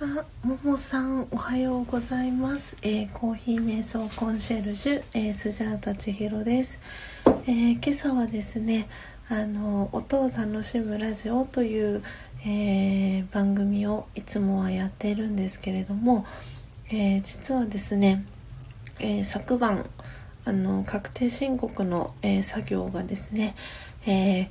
あ、ももさん、おはようございます。えー、コーヒー瞑想コンシェルジュ、えー、スジャータ千尋です。えー、今朝はですね、あの、音を楽しむラジオという、えー、番組をいつもはやっているんですけれども、えー、実はですね、えー、昨晩、あの、確定申告の、え作業がですね、え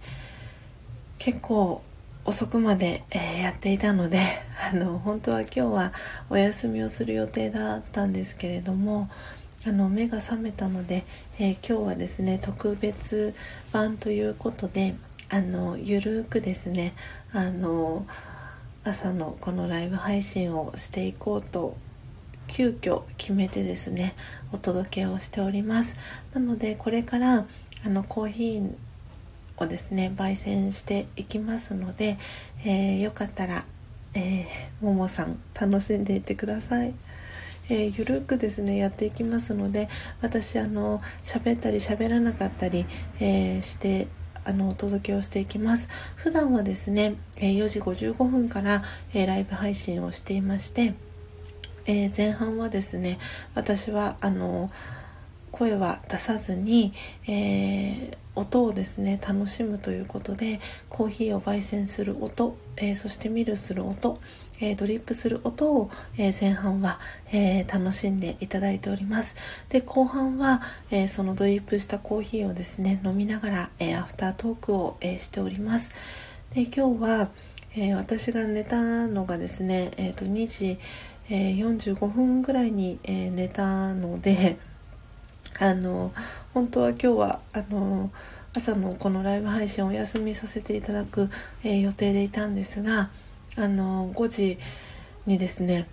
結構遅くまで、えー、やっていたのであの本当は今日はお休みをする予定だったんですけれどもあの目が覚めたので、えー、今日はですね特別版ということであのゆるくですねあの朝のこのライブ配信をしていこうと急遽決めてですねお届けをしております。なのでこれからあのコーヒーをですね焙煎していきますので、えー、よかったら、えー、ももさん楽しんでいってください。えー、ゆるくですねやっていきますので私あの喋ったり喋らなかったり、えー、してあのお届けをしていきます普段はですね、え、4時55分から、えライブ配信をしていまして、え前半はですね私はあの声は出さずに、えー、音をですね楽しむということでコーヒーを焙煎する音、えー、そしてミルする音、えー、ドリップする音を、え前半は、え楽しんでいただいております。で後半は、えそのドリップしたコーヒーをですね飲みながら、えアフタートークを、えしております。で今日は、え私が寝たのがですね、えー、と2時、え45分ぐらいに、え寝たのであの本当は今日はあの朝のこのライブ配信をお休みさせていただく、えー、予定でいたんですがあの5時にですね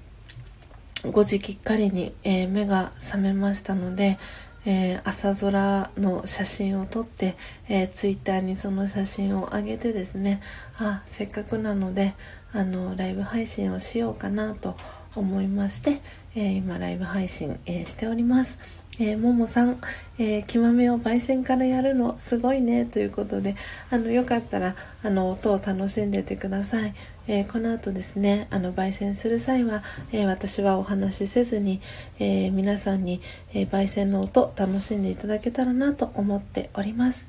5時きっかりに、えー、目が覚めましたので、えー、朝空の写真を撮って、えー、ツイッターにその写真を上げてですねあせっかくなのであのライブ配信をしようかなと思いまして、えー、今ライブ配信、えしております。えー、ももさん、えー、極めを焙煎からやるのすごいねということであのよかったらあの音を楽しんでてください、えー、この後ですねあの焙煎する際は、え私はお話しせずに、え皆さんに、え焙煎の音楽しんでいただけたらなと思っております。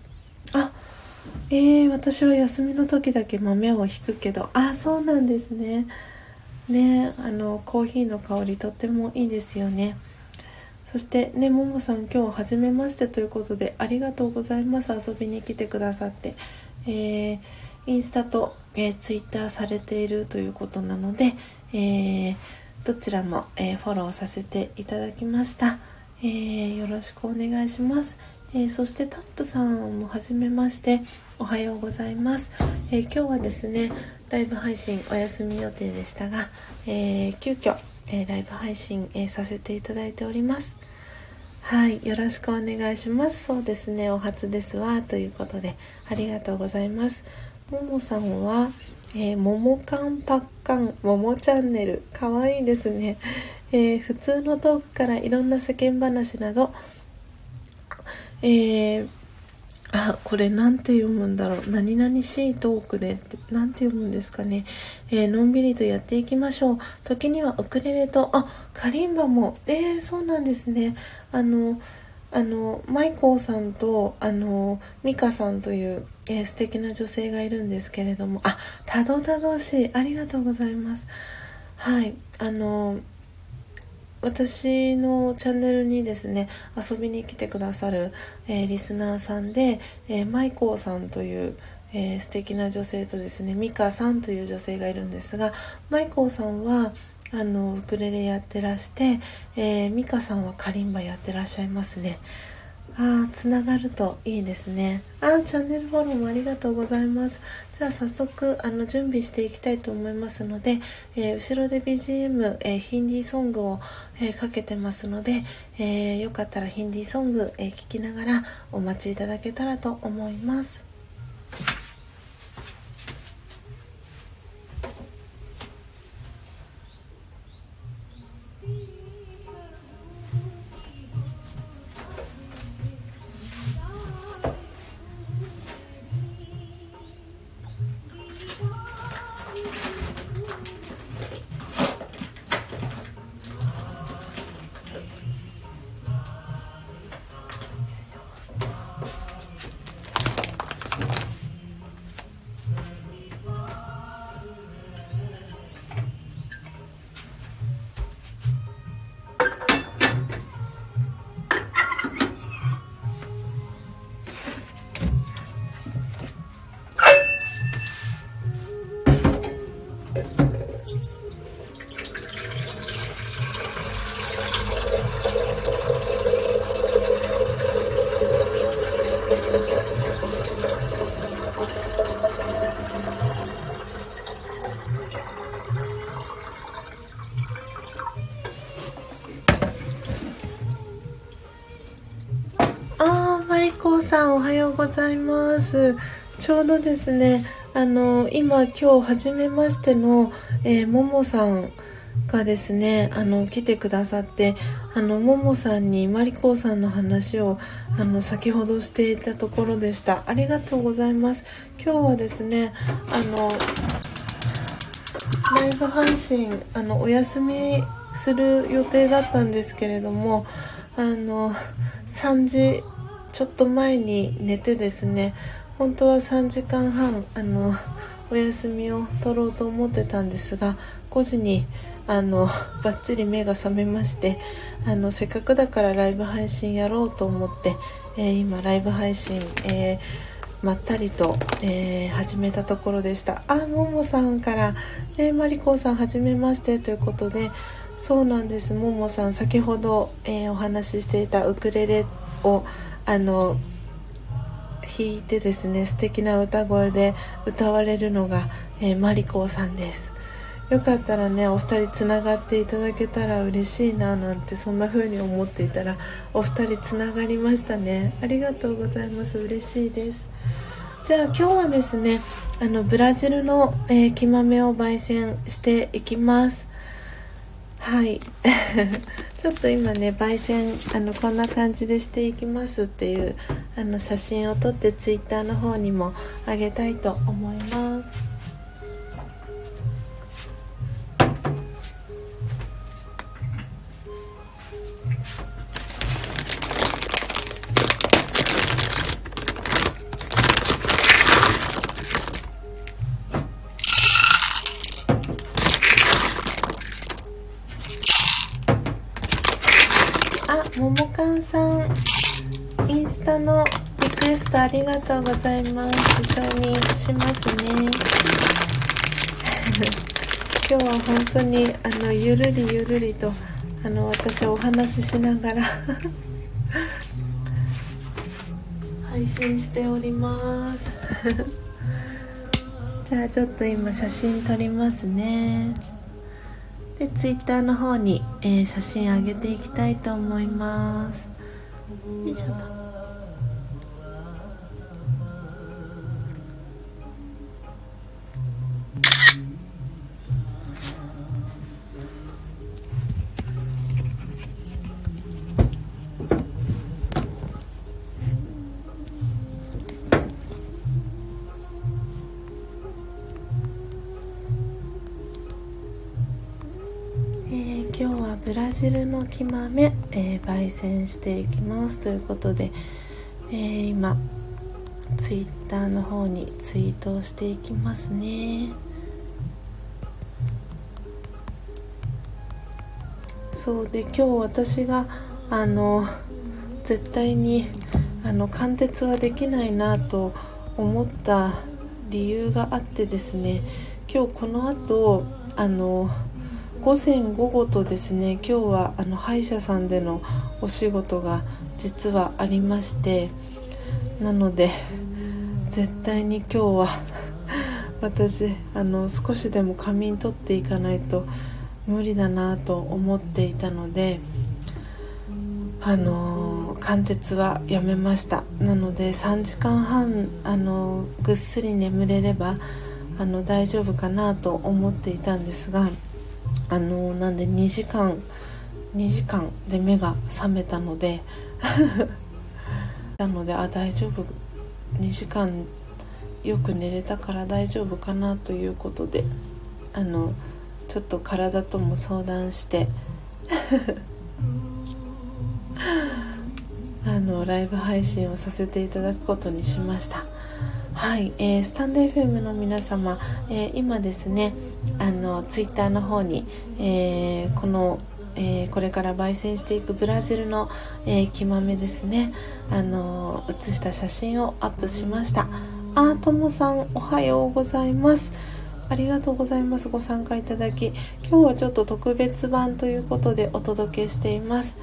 あえ、私は休みの時だけ豆をひくけどあそうなんですね。ねあのコーヒーの香りとってもいいですよね。そしてねももさん今日初めましてということでありがとうございます。遊びに来てくださって、えー、インスタと、えー、ツイッターされているということなので、えー、どちらも、えフォローさせていただきました、えよろしくお願いします、えそしてタップさんもはじめましておはようございます、え今日はですねライブ配信お休み予定でしたが、えー急遽えー、ライブ配信、えー、させていただいております。はいよろしくお願いしますそうですねお初ですわということでありがとうございますももさんは、えー、ももかんぱっかんももチャンネルかわいいですね、えー、普通のトークからいろんな世間話など、えー、あ、これなんて読むんだろう。何々しいトークでって、なんて読むんですかね。えー、のんびりとやっていきましょう。時にはウクレレと、あ、カリンバも。えー、そうなんですね。あの、あの、マイコーさんと、あの、ミカさんという、えー、素敵な女性がいるんですけれども、あ、たどたどしい。ありがとうございます。はい。あの、私のチャンネルにですね遊びに来てくださる、えー、リスナーさんで、えー、マイコーさんという、えー、素敵な女性とですねミカさんという女性がいるんですがマイコーさんはあのウクレレやってらして、えー、ミカさんはカリンバやってらっしゃいますね。ああ、つながるといいですね。あチャンネルフォローもありがとうございます。じゃあ早速、あの、準備していきたいと思いますので、えー、後ろで BGM、えー、ヒンディーソングを、えー、かけてますので、えよかったらヒンディーソング、え聞きながらお待ちいただけたらと思います。ようございます。ちょうどですねあの今今日初めましての、えー、ももさんがですねあの来てくださってあのももさんにまりこさんの話をあの先ほどしていたところでした。ありがとうございます。今日はですねあのライブ配信あのお休みする予定だったんですけれどもあの3時ちょっと前に寝てですね本当は3時間半あのお休みを取ろうと思ってたんですが5時にあのバッチリ目が覚めましてあのせっかくだからライブ配信やろうと思って、えー、今ライブ配信、えー、まったりと、えー、始めたところでした。あももさんから「ねマリコさんはじめまして」ということでそうなんです。ももさん先ほど、えお話ししていたウクレレをあの弾いてですね素敵な歌声で歌われるのが、えー、マリコさんです。よかったらねお二人つながっていただけたら嬉しいななんてそんな風に思っていたらお二人つながりましたね。ありがとうございます。嬉しいです。じゃあ今日はですねあのブラジルの、えー、木豆を焙煎していきます。はい。ちょっと今ね焙煎あのこんな感じでしていきますっていうあの写真を撮ってツイッターの方にもあげたいと思います。ありがとうございます。一緒にしますね。今日は本当にあのゆるりゆるりとあの私はお話ししながら 配信しております。じゃあちょっと今写真撮りますね。でツイッターの方に、えー、写真上げていきたいと思います。よいしょとブラジルの木豆、えー、焙煎していきますということで、えー、今ツイッターの方にツイートをしていきますね。そうで今日私があの絶対にあの貫徹はできないなと思った理由があってですね今日この後あの午前午後とですね今日はあの歯医者さんでのお仕事が実はありましてなので絶対に今日は 私あの少しでも仮眠取っていかないと無理だなと思っていたのであの貫徹はやめました。なので3時間半あのぐっすり眠れればあの大丈夫かなと思っていたんですがあのなんで2時間2時間で目が覚めたので なのであ大丈夫。2時間よく寝れたから大丈夫かなということであのちょっと体とも相談して あのライブ配信をさせていただくことにしました。はい、えー、スタンド FM の皆様、えー、今ですねあのツイッターの方に、えー、この、えー、これから焙煎していくブラジルの、えー、木豆ですねあの写した写真をアップしました。あーともさんおはようございます。ありがとうございます。ご参加いただき今日はちょっと特別版ということでお届けしています。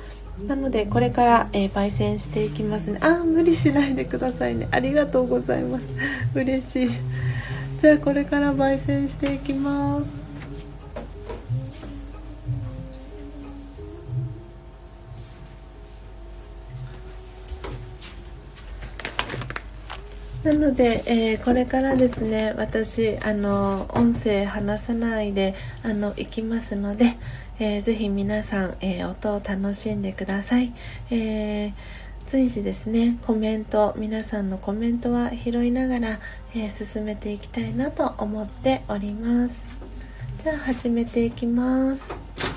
なのでこれから、えー、焙煎していきますね。あ無理しないでくださいね。ありがとうございます。嬉しい。じゃあこれから焙煎していきます。なので、えー、これからですね私あの音声話さないであの行きますので、えー、ぜひ皆さん、えー、音を楽しんでください、えー、随時ですねコメント皆さんのコメントは拾いながら、え進めていきたいなと思っております。じゃあ始めていきます。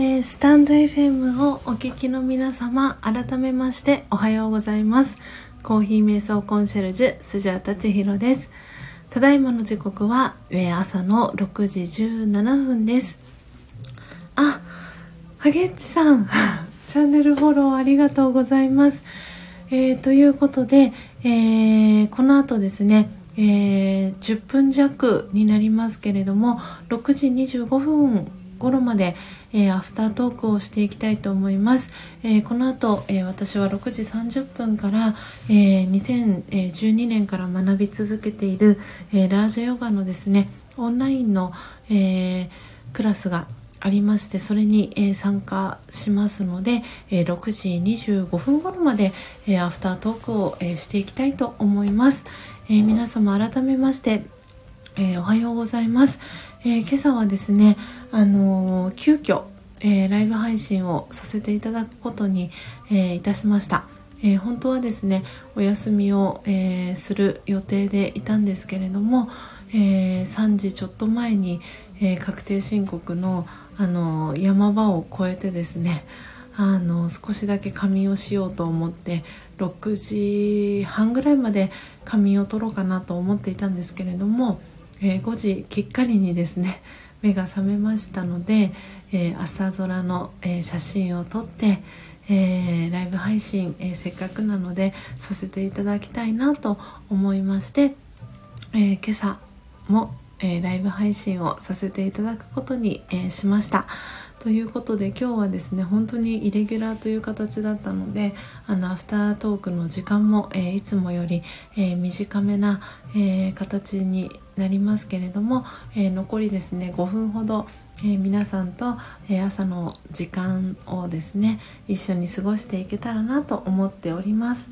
えー、スタンド FM をお聞きの皆様改めましておはようございます。コーヒー瞑想コンシェルジュスジャータチヒロです。ただいまの時刻は、えー、朝の6時17分です。あハゲッチさん チャンネルフォローありがとうございます。えー、ということで、えー、この後ですねえー、10分弱になりますけれども6時25分頃まで、えー、アフタートークをしていきたいと思います、えー、この後、えー、私は6時30分から、え2012年から学び続けている、えラージャヨガのですねオンラインの、えクラスがありましてそれに、え参加しますので、え6時25分頃まで、えアフタートークを、えしていきたいと思います、え皆様改めましてえー、おはようございます、えー、今朝はですね、あのー、急遽、えー、ライブ配信をさせていただくことに、えいたしました、え本当はですねお休みを、えする予定でいたんですけれども、え3時ちょっと前に、え確定申告の、あの山場を越えてですねあの少しだけ仮眠をしようと思って6時半ぐらいまで仮眠を取ろうかなと思っていたんですけれどもえ、5時きっかりにですね目が覚めましたので、えー、朝空の、えー、写真を撮って、えライブ配信、えせっかくなのでさせていただきたいなと思いまして、え今朝も、えライブ配信をさせていただくことに、えしました。ということで今日はですね本当にイレギュラーという形だったのであのアフタートークの時間も、えー、いつもより、えー、短めな、えー、形になりますけれども、え残りですね5分ほど、え皆さんと、え朝の時間をですね一緒に過ごしていけたらなと思っております。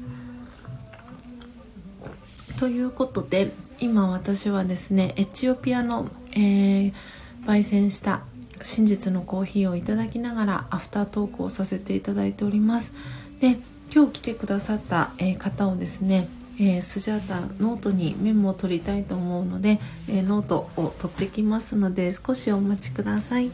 ということで今私はですねエチオピアの、え焙煎した真実のコーヒーをいただきながらアフタートークをさせていただいておりますで今日来てくださった、えー、方をですね、えー、スジャータノートにメモを取りたいと思うので、えー、ノートを取ってきますので少しお待ちください。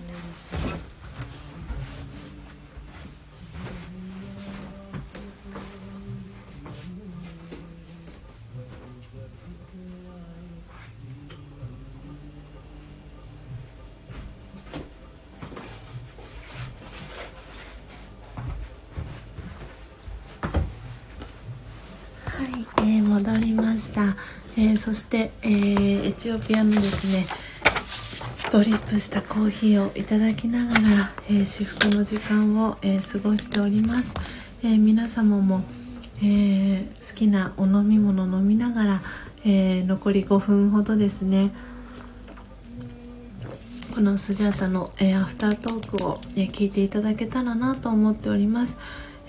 そして、えー、エチオピアのですねドリップしたコーヒーをいただきながら、えー、至福の時間を、え過ごしております、え皆様も、え好きなお飲み物飲みながら、え残り5分ほどですねこのスジャータの、えアフタートークを、え聞いていただけたらなと思っております、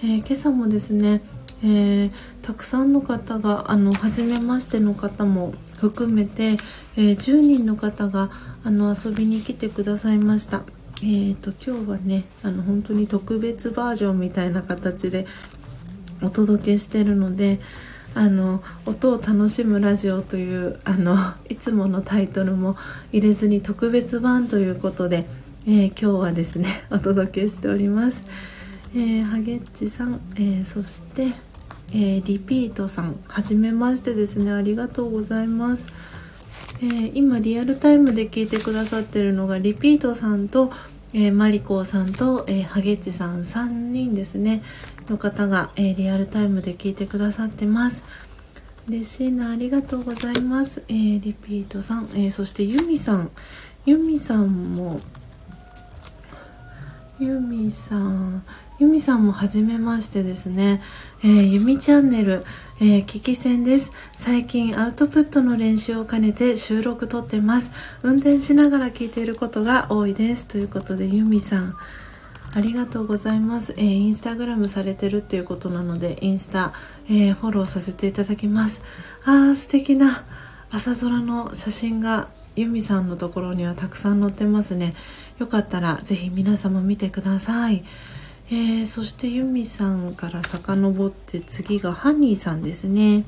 え今朝もですねえー、たくさんの方があの初めましての方も含めて、えー、10人の方があの遊びに来てくださいました。えーと、今日はねあの本当に特別バージョンみたいな形でお届けしてるのであの音を楽しむラジオというあのいつものタイトルも入れずに特別版ということで、えー、今日はですねお届けしております。えー、ハゲッチさん、えそしてえー、リピートさんはじめましてですね。ありがとうございます、えー、今リアルタイムで聞いてくださってるのがリピートさんと、えー、マリコさんと、えー、ハゲチさん3人ですね。の方が、えー、リアルタイムで聞いてくださってます。嬉しいな。ありがとうございます、えー、リピートさん、えー、そしてユミさん。ユミさんもユミさん。ユミさんも初めましてですね、えー、ユミチャンネル、えー、聞き戦です。最近アウトプットの練習を兼ねて収録撮ってます。運転しながら聞いていることが多いです。ということで、ユミさん、ありがとうございます。えー、インスタグラムされてるっていうことなので、インスタ、えー、フォローさせていただきます。あー、素敵な朝空の写真がユミさんのところにはたくさん載ってますね。よかったらぜひ皆様見てください。えー、そしてユミさんから遡って次がハニーさんですね。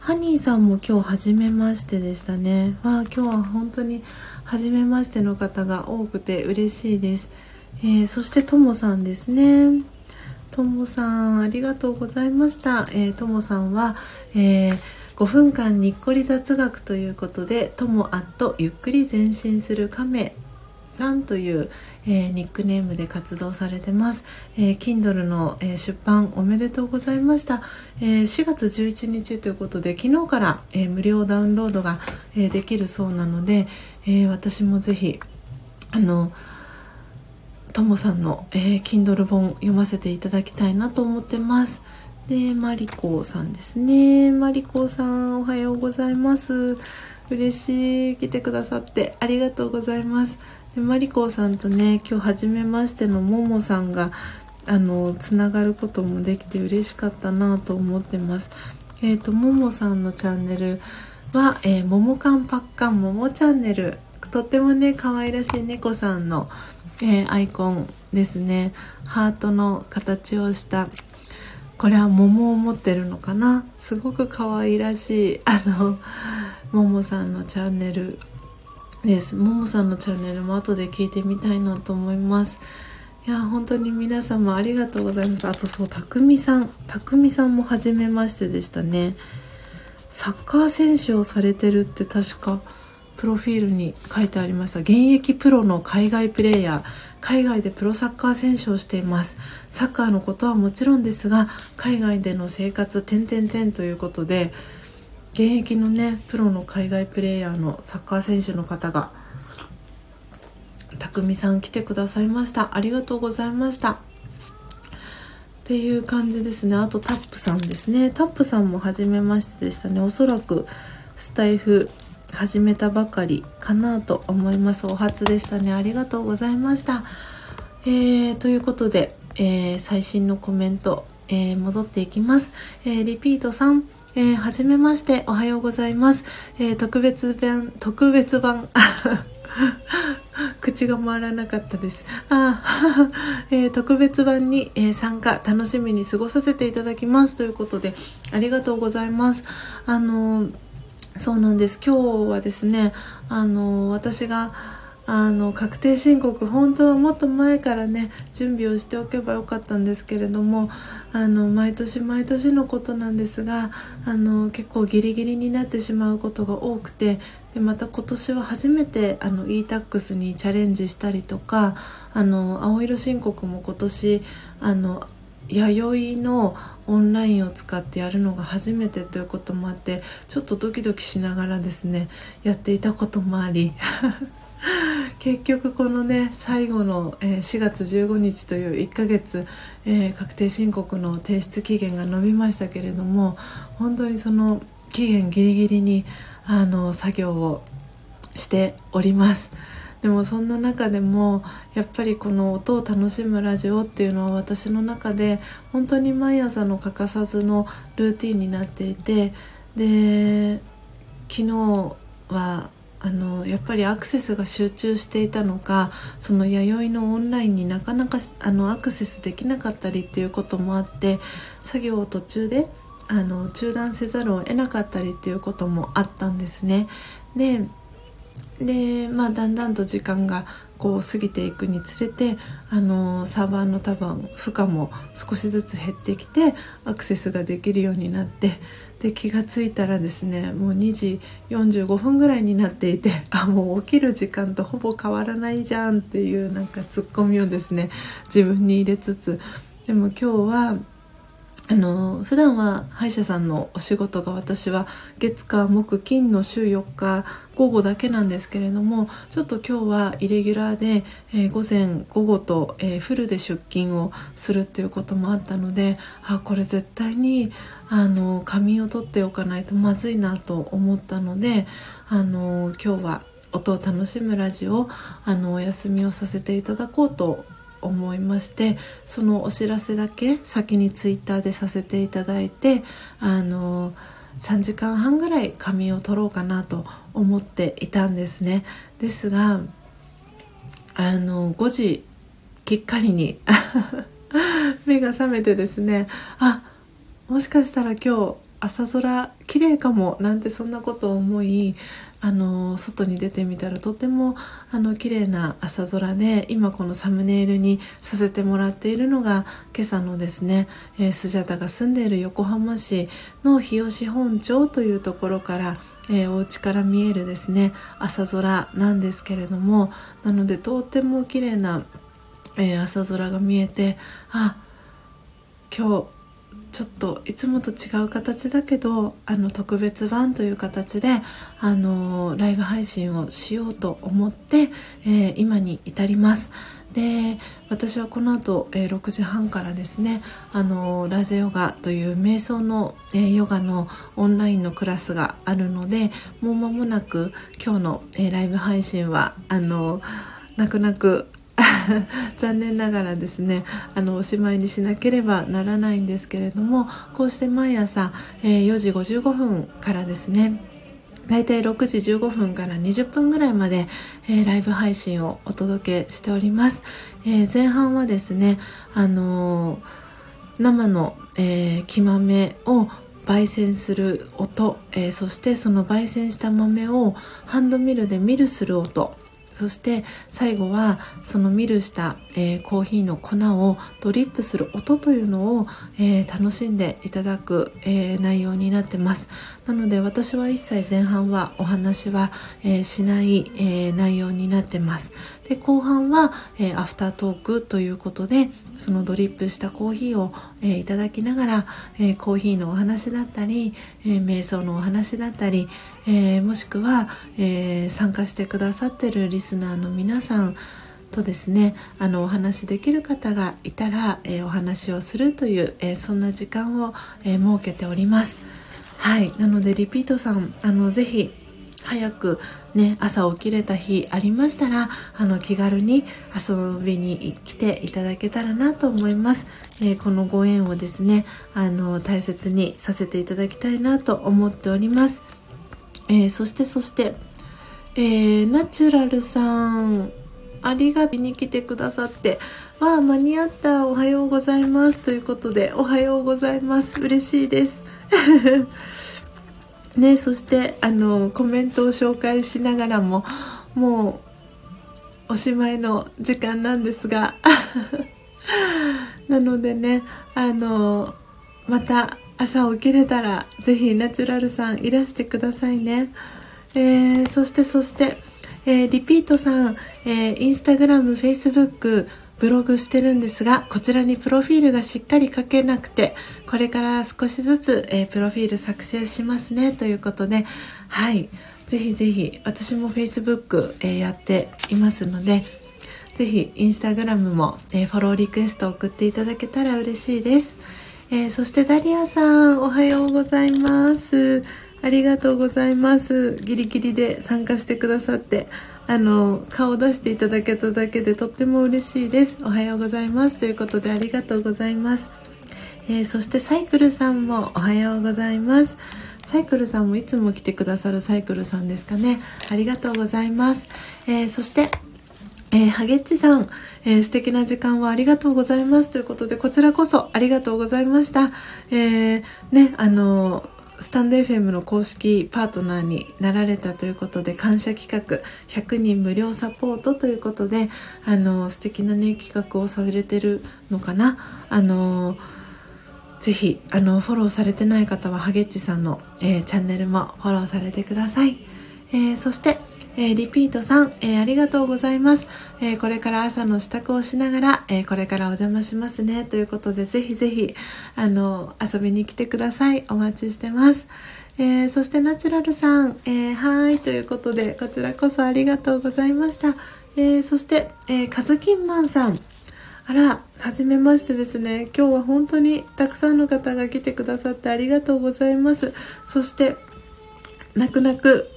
ハニーさんも今日初めましてでしたね。わあ今日は本当に初めましての方が多くて嬉しいです、えー、そしてともさんですね。ともさんありがとうございました。とも、さんは、えー、5分間にっこり雑学ということでともアットゆっくり前進する亀さんという、えー、ニックネームで活動されてます、えー、Kindle の、えー、出版おめでとうございました、え4月11日ということで昨日から、え無料ダウンロードが、えできるそうなので、え私もぜひあのともさんの、えー、Kindle 本読ませていただきたいなと思ってます。でマリコさんですね。マリコさんおはようございます。嬉しい。来てくださってありがとうございます。でマリコさんとね今日初めましてのももさんがあのつながることもできて嬉しかったなと思ってます。えっ、ー、とももさんのチャンネルは、えー、ももかんぱっかんももチャンネルとってもね可愛らしい猫さんの、えー、アイコンですね。ハートの形をしたこれは桃を持ってるのかな？すごく可愛らしいあのももさんのチャンネル。です。ももさんのチャンネルも後で聞いてみたいなと思います。いや本当に皆様ありがとうございます。あとそうたくみさん。たくみさんも初めましてでしたね。サッカー選手をされてるって確かプロフィールに書いてありました。現役プロの海外プレーヤー。海外でプロサッカー選手をしています。サッカーのことはもちろんですが海外での生活点々点ということで現役のねプロの海外プレーヤーのサッカー選手の方が匠さん来てくださいました。ありがとうございました。っていう感じですね。あとタップさんですね。タップさんも初めましてでしたね。おそらくスタイフ始めたばかりかなと思います。お初でしたね。ありがとうございました。えー、ということで、えー、最新のコメント、えー、戻っていきます、えリピート3えー、はじめまして、おはようございます。えー、特別版、特別版、口が回らなかったです。あ えー、特別版に、えー、参加、楽しみに過ごさせていただきます。ということで、ありがとうございます。あのそうなんです。今日はですね、あの私が、あの確定申告本当はもっと前からね準備をしておけばよかったんですけれどもあの毎年毎年のことなんですがあの結構ギリギリになってしまうことが多くてでまた今年は初めてあの e-tax にチャレンジしたりとかあの青色申告も今年あの弥生のオンラインを使ってやるのが初めてということもあってちょっとドキドキしながらですねやっていたこともあり。結局このね最後の、えー、4月15日という1ヶ月、えー、確定申告の提出期限が延びましたけれども本当にその期限ギリギリにあの作業をしております。でもそんな中でもやっぱりこの音を楽しむラジオっていうのは私の中で本当に毎朝の欠かさずのルーティンになっていてで昨日はあのやっぱりアクセスが集中していたのかその弥生のオンラインになかなかあのアクセスできなかったりっていうこともあって作業を途中であの中断せざるを得なかったりっていうこともあったんですね。でで、まあ、だんだんと時間がこう過ぎていくにつれてあのサーバーの多分負荷も少しずつ減ってきてアクセスができるようになってで気が付いたらですねもう2時45分ぐらいになっていてあもう起きる時間とほぼ変わらないじゃんっていうなんかツッコミをですね自分に入れつつでも今日はあの普段は歯医者さんのお仕事が私は月火木金の週4日午後だけなんですけれどもちょっと今日はイレギュラーで、えー、午前午後と、えー、フルで出勤をするっていうこともあったのであこれ絶対にあの仮眠を取っておかないとまずいなと思ったのであの今日は音を楽しむラジオあのお休みをさせていただこうと思いましてそのお知らせだけ先にツイッターでさせていただいてあの3時間半ぐらい仮眠を取ろうかなと思っていたんですね。ですがあの5時きっかりに 目が覚めてですねあもしかしたら今日朝空綺麗かもなんてそんなことを思いあの外に出てみたらとてもあの綺麗な朝空で今このサムネイルにさせてもらっているのが今朝のですね、えー、スジャタが住んでいる横浜市の日吉本町というところから、えー、お家から見えるですね朝空なんですけれどもなのでとても綺麗な、えー、朝空が見えてあ今日ちょっといつもと違う形だけどあの特別版という形であのライブ配信をしようと思って、えー、今に至ります。で私はこの後、えー、6時半からですねあのラジヨガという瞑想の、えー、ヨガのオンラインのクラスがあるのでもう間もなく今日の、えライブ配信はあの泣く泣く 残念ながらですねあのおしまいにしなければならないんですけれどもこうして毎朝、えー、4時55分からですね大体6時15分から20分ぐらいまで、えー、ライブ配信をお届けしております、えー、前半はですねあの生の、えー、木豆を焙煎する音、えー、そしてその焙煎した豆をハンドミルでミルする音そして最後はそのミルした、えー、コーヒーの粉をドリップする音というのを、えー、楽しんでいただく、えー、内容になってます。なので私は一切前半はお話は、えしない、え内容になってます。で後半は、えアフタートークということでそのドリップしたコーヒーを、えいただきながら、えコーヒーのお話だったり、え瞑想のお話だったり、えもしくは、え参加してくださってるリスナーの皆さんとですねあのお話しできる方がいたら、えー、お話をするという、え、そんな時間を、え、設けております。はい。なのでリピートさんあのぜひ早くね朝起きれた日ありましたらあの気軽に遊びに来ていただけたらなと思います、えー、このご縁をですねあの大切にさせていただきたいなと思っております、えー、そしてそしてえー、ナチュラルさんありがとに来てくださってわあ間に合った。おはようございます。ということでおはようございます。嬉しいです。ねそしてあのコメントを紹介しながらももうおしまいの時間なんですが。なのでねあのまた朝起きれたらぜひナチュラルさんいらしてくださいね、えー、そしてそしてえー、リピートさん、えー、インスタグラム、フェイスブック、ブログしてるんですが、こちらにプロフィールがしっかり書けなくて、これから少しずつ、え、プロフィール作成しますね、ということで、はい。ぜひぜひ、私も Facebook、えー、やっていますので、ぜひ、インスタグラムも、えー、フォローリクエスト送っていただけたら嬉しいです。えー、そしてダリアさん、おはようございます。ありがとうございます。ギリギリで参加してくださって、あの、顔を出していただけただけでとっても嬉しいです。おはようございます。ということでありがとうございます。えー、そしてサイクルさんもおはようございます。サイクルさんもいつも来てくださるサイクルさんですかね。ありがとうございます。えー、そして、えー、ハゲッチさん、えー、素敵な時間をありがとうございますということで、こちらこそありがとうございました。えー、ね、あのスタンド FM の公式パートナーになられたということで感謝企画100人無料サポートということであの素敵なね企画をされてるのかなあのぜひあのフォローされてない方はハゲッチさんの、え、チャンネルもフォローされてください、え、そしてえー、リピートさん、えー、ありがとうございます、えー、これから朝の支度をしながら、えこれからお邪魔しますね。ということでぜひぜひあの遊びに来てください。お待ちしてます、えそしてナチュラルさん、えはい。ということでこちらこそありがとうございました、えそして、えカズキンマンさん。あら、はじめましてですね。今日は本当にたくさんの方が来てくださってありがとうございます。そして、泣く泣く。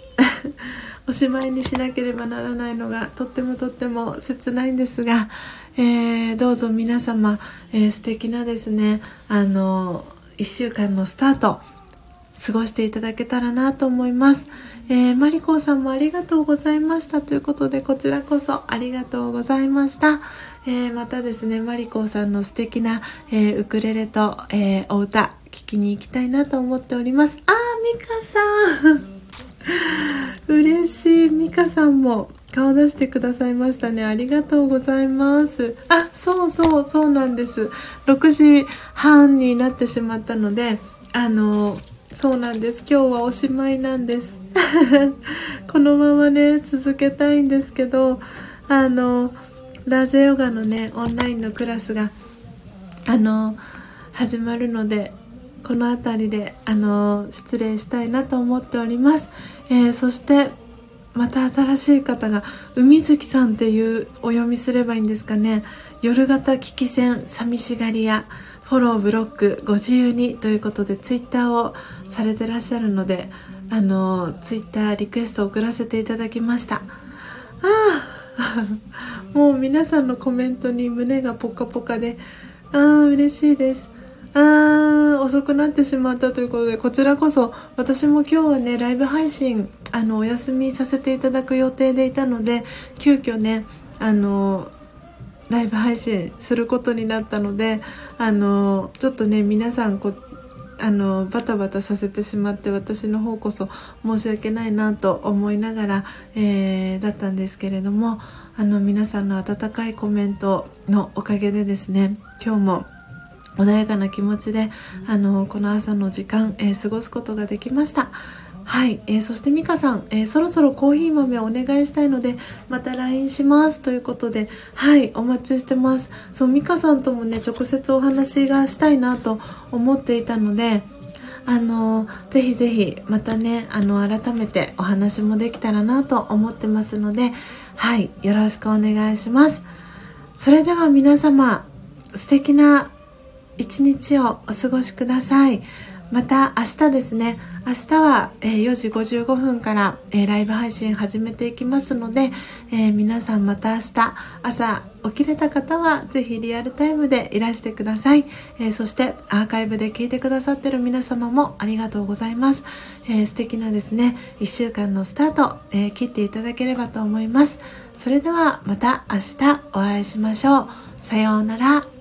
おしまいにしなければならないのがとってもとっても切ないんですが、えー、どうぞ皆様、えー、素敵なですねあの1週間のスタート過ごしていただけたらなと思います。えー、マリコさんもありがとうございましたということで、こちらこそありがとうございました。えー、またですね、マリコさんの素敵な、えー、ウクレレと、えお歌、聞きに行きたいなと思っておりますあーミカさん 嬉しい。ミカさんも顔出してくださいましたね。ありがとうございます。あそうそうそうなんです。6時半になってしまったのであのそうなんです。今日はおしまいなんです。このままね続けたいんですけどあのラジオヨガのねオンラインのクラスがあの始まるのでこの辺りであの失礼したいなと思っております、えー、そしてまた新しい方が海月さんっていうお読みすればいいんですかね。夜型聞き戦寂しがり屋フォローブロックご自由にということでツイッターをされてらっしゃるのであのツイッターリクエストを送らせていただきました。ああ もう皆さんのコメントに胸がポカポカでああ嬉しいです。あ遅くなってしまったということでこちらこそ私も今日はねライブ配信あのお休みさせていただく予定でいたので急遽ねあのライブ配信することになったのであのちょっとね皆さんこあのバタバタさせてしまって私の方こそ申し訳ないなと思いながら、えー、だったんですけれどもあの皆さんの温かいコメントのおかげでですね今日も穏やかな気持ちであのこの朝の時間、えー、過ごすことができました。はい、えー、そして美香さん、えー、そろそろコーヒー豆をお願いしたいのでまた LINE します。ということではいお待ちしてます。そう美香さんともね直接お話がしたいなと思っていたのであのぜひぜひまたねあの改めてお話もできたらなと思ってますのではいよろしくお願いします。それでは皆様素敵な一日をお過ごしください。また明日ですね。明日は4時55分からライブ配信始めていきますのでえ皆さんまた明日朝起きれた方はぜひリアルタイムでいらしてください。えそしてアーカイブで聞いてくださってる皆様もありがとうございます。え素敵なですね1週間のスタートえ切っていただければと思います。それではまた明日お会いしましょう。さようなら。